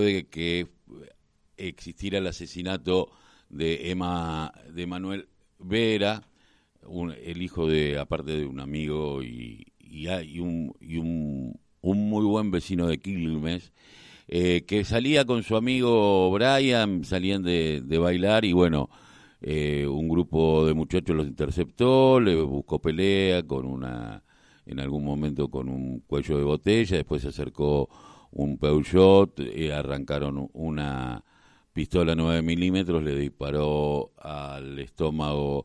de que existiera el asesinato de Emma, de Manuel Vera, el hijo de, aparte de un amigo y, y, un, y un, un, muy buen vecino de Quilmes, eh, que salía con su amigo Brian, salían de, de bailar y bueno, eh, un grupo de muchachos los interceptó, le buscó pelea con una, en algún momento con un cuello de botella, después se acercó un Peugeot, y arrancaron una pistola 9 milímetros, le disparó al estómago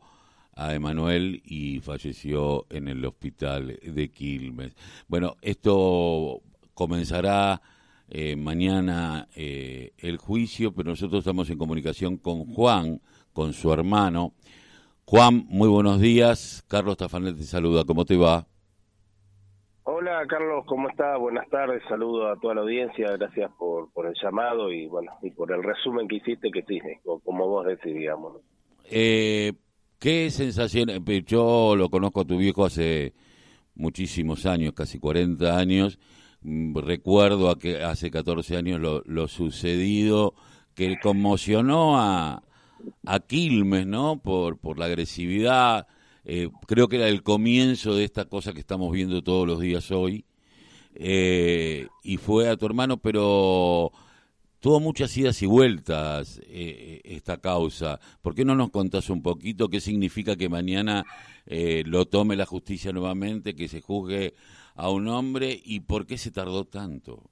a Emanuel y falleció en el hospital de Quilmes. Bueno, esto comenzará eh, mañana eh, el juicio, pero nosotros estamos en comunicación con Juan, con su hermano. Juan, muy buenos días. Carlos Tafanel te saluda. ¿Cómo te va? Hola Carlos, ¿cómo estás? Buenas tardes, saludo a toda la audiencia, gracias por, por el llamado y bueno, y por el resumen que hiciste, que sí, como vos decís, digamos. Eh, ¿Qué sensación? Eh, yo lo conozco a tu viejo hace muchísimos años, casi 40 años, mm, recuerdo a que hace 14 años lo, lo sucedido que conmocionó a, a Quilmes, ¿no? Por, por la agresividad, eh, creo que era el comienzo de esta cosa que estamos viendo todos los días hoy. Eh, y fue a tu hermano, pero tuvo muchas idas y vueltas eh, esta causa. ¿Por qué no nos contás un poquito qué significa que mañana lo tome la justicia nuevamente, que se juzgue a un hombre y por qué se tardó tanto?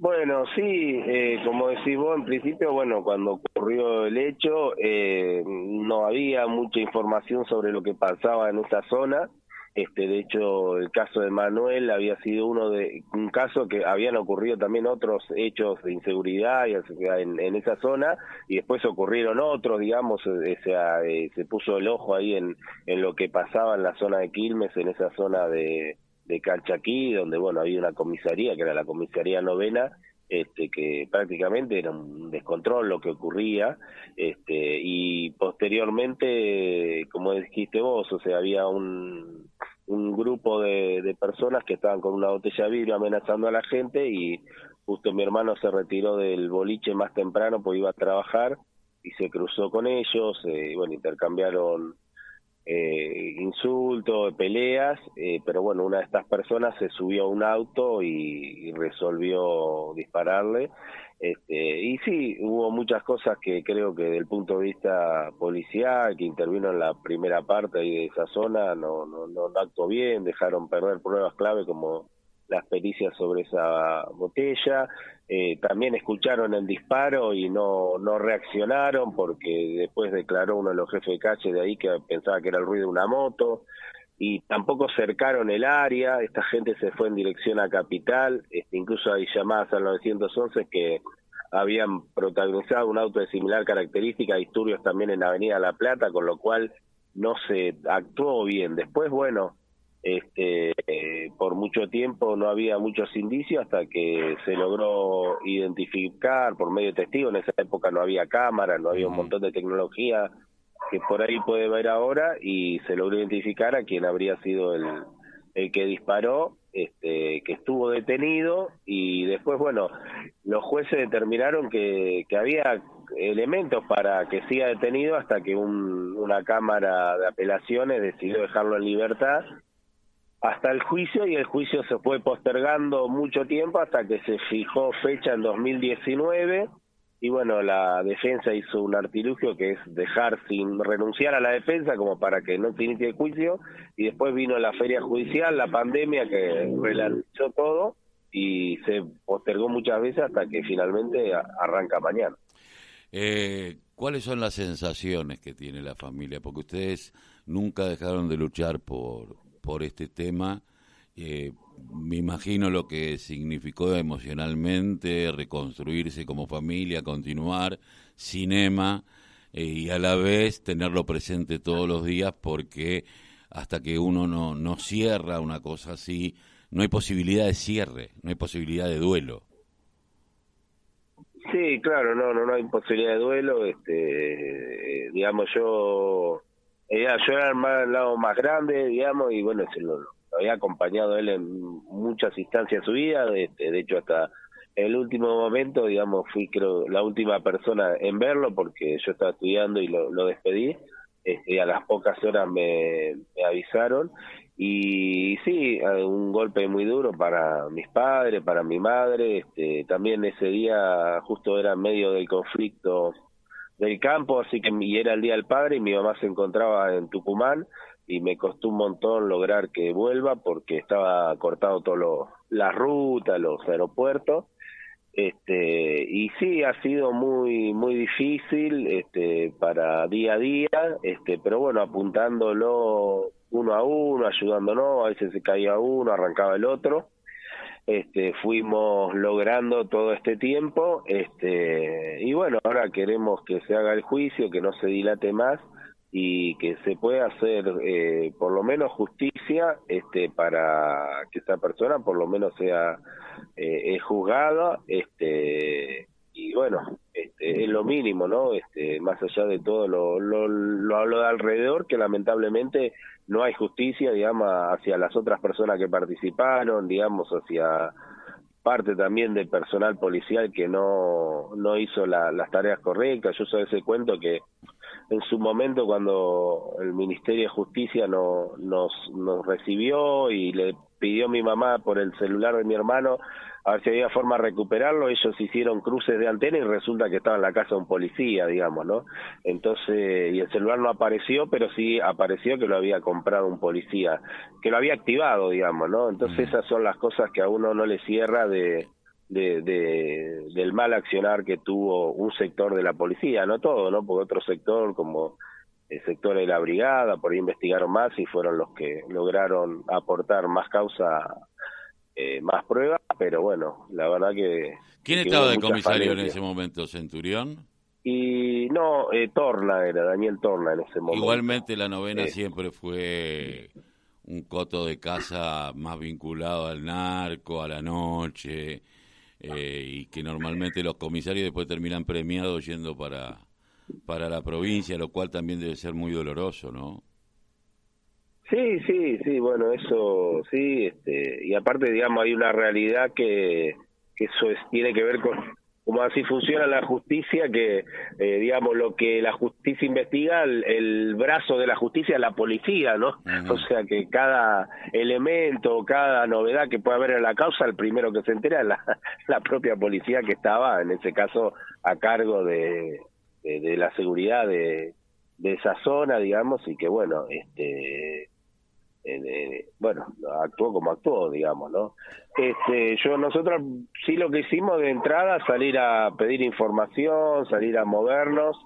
Bueno, sí, eh, como decís vos, en principio, bueno, cuando ocurrió el hecho, eh, no había mucha información sobre lo que pasaba en esa zona. Este, de hecho, el caso de Manuel había sido uno de un caso que habían ocurrido también otros hechos de inseguridad en, esa zona y después ocurrieron otros, digamos, eh, sea, se puso el ojo ahí en, en lo que pasaba en la zona de Quilmes, en esa zona de de Calchaquí, donde bueno había una comisaría, que era la comisaría novena, este, que prácticamente era un descontrol lo que ocurría, este, y posteriormente, como dijiste vos, o sea, había un, un grupo de, de personas que estaban con una botella de vidrio amenazando a la gente y justo mi hermano se retiró del boliche más temprano porque iba a trabajar y se cruzó con ellos, eh, bueno, intercambiaron eh, insultos, peleas, eh, pero bueno, una de estas personas se subió a un auto y, resolvió dispararle. Este, y sí, hubo muchas cosas que creo que desde el punto de vista policial, que intervino en la primera parte de esa zona, no, no, no actuó bien, dejaron perder pruebas clave como las pericias sobre esa botella. Eh, también escucharon el disparo y no, no reaccionaron porque después declaró uno de los jefes de calle de ahí que pensaba que era el ruido de una moto y tampoco cercaron el área, esta gente se fue en dirección a Capital, este, incluso hay llamadas al 911 que habían protagonizado un auto de similar característica, disturbios también en Avenida La Plata, con lo cual no se actuó bien. Después, bueno, este, por mucho tiempo no había muchos indicios hasta que se logró identificar por medio de testigos. En esa época no había cámara, no había un montón de tecnología que por ahí puede ver ahora y se logró identificar a quien habría sido el, el que disparó, este, que estuvo detenido y después, bueno, los jueces determinaron que, que había elementos para que siga detenido hasta que un, una cámara de apelaciones decidió dejarlo en libertad hasta el juicio y el juicio se fue postergando mucho tiempo hasta que se fijó fecha en 2019 y bueno, la defensa hizo un artilugio que es dejar sin renunciar a la defensa como para que no se inicie el juicio y después vino la feria judicial, la pandemia que relanzó todo y se postergó muchas veces hasta que finalmente arranca mañana. Eh, ¿Cuáles son las sensaciones que tiene la familia? Porque ustedes nunca dejaron de luchar por, por este tema. Eh, me imagino lo que significó emocionalmente reconstruirse como familia, continuar, cinema eh, y a la vez tenerlo presente todos los días porque hasta que uno no, no cierra una cosa así, no hay posibilidad de cierre, no hay posibilidad de duelo. Sí, claro, no, no, no hay posibilidad de duelo. Este, eh, digamos, yo eh, yo era el, lado más grande, digamos, y bueno, se lo, había acompañado él en muchas instancias de su vida, de, de hecho hasta el último momento, digamos, fui creo la última persona en verlo porque yo estaba estudiando y lo, lo despedí. Este, a las pocas horas me, avisaron y sí, un golpe muy duro para mis padres, para mi madre. Este, también ese día justo era en medio del conflicto del campo, así que y era el día del padre y mi mamá se encontraba en Tucumán y me costó un montón lograr que vuelva porque estaba cortado todo la ruta, los aeropuertos. Este, y sí, ha sido muy muy difícil este, para día a día, este, pero bueno, apuntándolo uno a uno, ayudándonos, a veces se caía uno, arrancaba el otro este, fuimos logrando todo este tiempo este, y bueno, ahora queremos que se haga el juicio, que no se dilate más y que se pueda hacer eh, por lo menos justicia este, para que esa persona por lo menos sea eh, juzgada este, y bueno, este, es lo mínimo, ¿no? Este, más allá de todo lo, lo, lo hablo de alrededor, que lamentablemente no hay justicia, digamos, hacia las otras personas que participaron, digamos, hacia parte también del personal policial que no, no hizo las tareas correctas. Yo soy ese cuento que en su momento cuando el Ministerio de Justicia no, nos, nos recibió y le pidió mi mamá por el celular de mi hermano a ver si había forma de recuperarlo, ellos hicieron cruces de antena y resulta que estaba en la casa de un policía, digamos, ¿no? Entonces, y el celular no apareció, pero sí apareció que lo había comprado un policía, que lo había activado, digamos, ¿no? Entonces esas son las cosas que a uno no le cierra de, de, de, del mal accionar que tuvo un sector de la policía, no todo, ¿no? Porque otro sector como el sector de la brigada, por ahí investigaron más y fueron los que lograron aportar más causa eh, más pruebas, pero bueno, la verdad que... ¿Quién estaba de comisario en ese momento, Centurión? Y no, eh, Torna era, Daniel Torna en ese momento. Igualmente la novena siempre fue un coto de casa más vinculado al narco, a la noche, eh, y que normalmente los comisarios después terminan premiados yendo para, para la provincia, lo cual también debe ser muy doloroso, ¿no? Sí, sí, sí, bueno, eso sí, este, y aparte, digamos, hay una realidad que, que eso es, tiene que ver con cómo así funciona la justicia, que, eh, digamos, lo que la justicia investiga, el, brazo de la justicia es la policía, ¿no? O sea, que cada elemento, cada novedad que pueda haber en la causa, el primero que se entera es la, la propia policía que estaba, en ese caso, a cargo de, de la seguridad de, de esa zona, digamos, y que, bueno, este eh, bueno, actuó como actuó, digamos, ¿no? Este, yo, nosotros sí lo que hicimos de entrada, salir a pedir información, salir a movernos,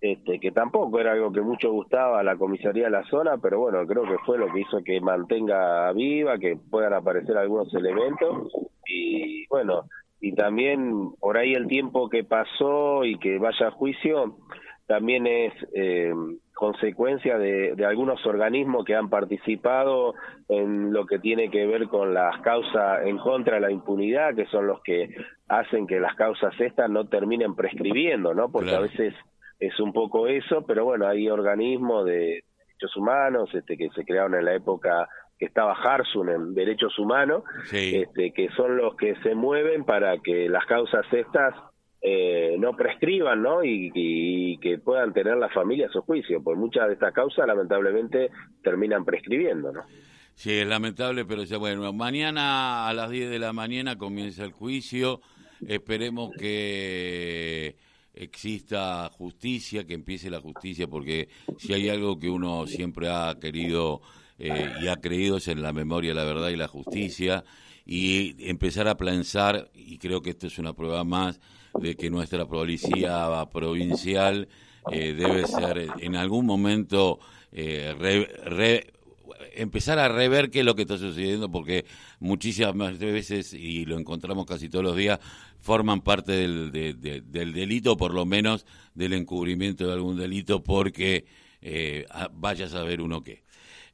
este, que tampoco era algo que mucho gustaba a la comisaría de la zona, pero bueno, creo que fue lo que hizo que mantenga viva, que puedan aparecer algunos elementos, y bueno, y también por ahí el tiempo que pasó y que vaya a juicio, también es eh, consecuencia de, algunos organismos que han participado en lo que tiene que ver con las causas en contra de la impunidad, que son los que hacen que las causas estas no terminen prescribiendo, ¿no? Porque a veces es un poco eso, pero bueno, hay organismos de derechos humanos este, que se crearon en la época que estaba Harsun en derechos humanos, este, que son los que se mueven para que las causas estas eh, no prescriban ¿no? Y, que puedan tener las familias su juicio, pues muchas de estas causas lamentablemente terminan prescribiendo. ¿no? Sí, es lamentable, pero ya bueno, mañana a las 10 de la mañana comienza el juicio, esperemos que exista justicia, que empiece la justicia, porque si hay algo que uno siempre ha querido eh, y ha creído es en la memoria, la verdad y la justicia, y empezar a pensar, y creo que esto es una prueba más, de que nuestra policía provincial eh, debe ser en algún momento eh, empezar a rever qué es lo que está sucediendo, porque muchísimas veces, y lo encontramos casi todos los días, forman parte del, del delito, por lo menos del encubrimiento de algún delito, porque eh, vaya a saber uno qué.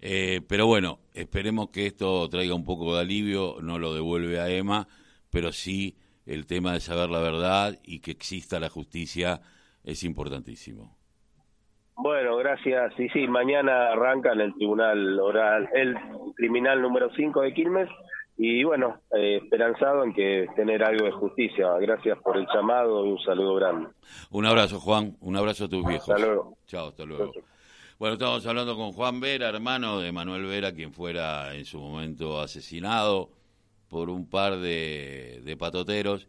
Eh, pero bueno, esperemos que esto traiga un poco de alivio, no lo devuelve a Emma, pero sí el tema de saber la verdad y que exista la justicia es importantísimo. Bueno, gracias. Sí, sí, mañana arranca en el tribunal oral, el criminal número 5 de Quilmes y bueno, eh, esperanzado en que tener algo de justicia. Gracias por el llamado y un saludo grande. Un abrazo, Juan. Un abrazo a tus viejos. Hasta luego. Chao, hasta luego. Bueno, estamos hablando con Juan Vera, hermano de Manuel Vera, quien fuera en su momento asesinado por un par de, de patoteros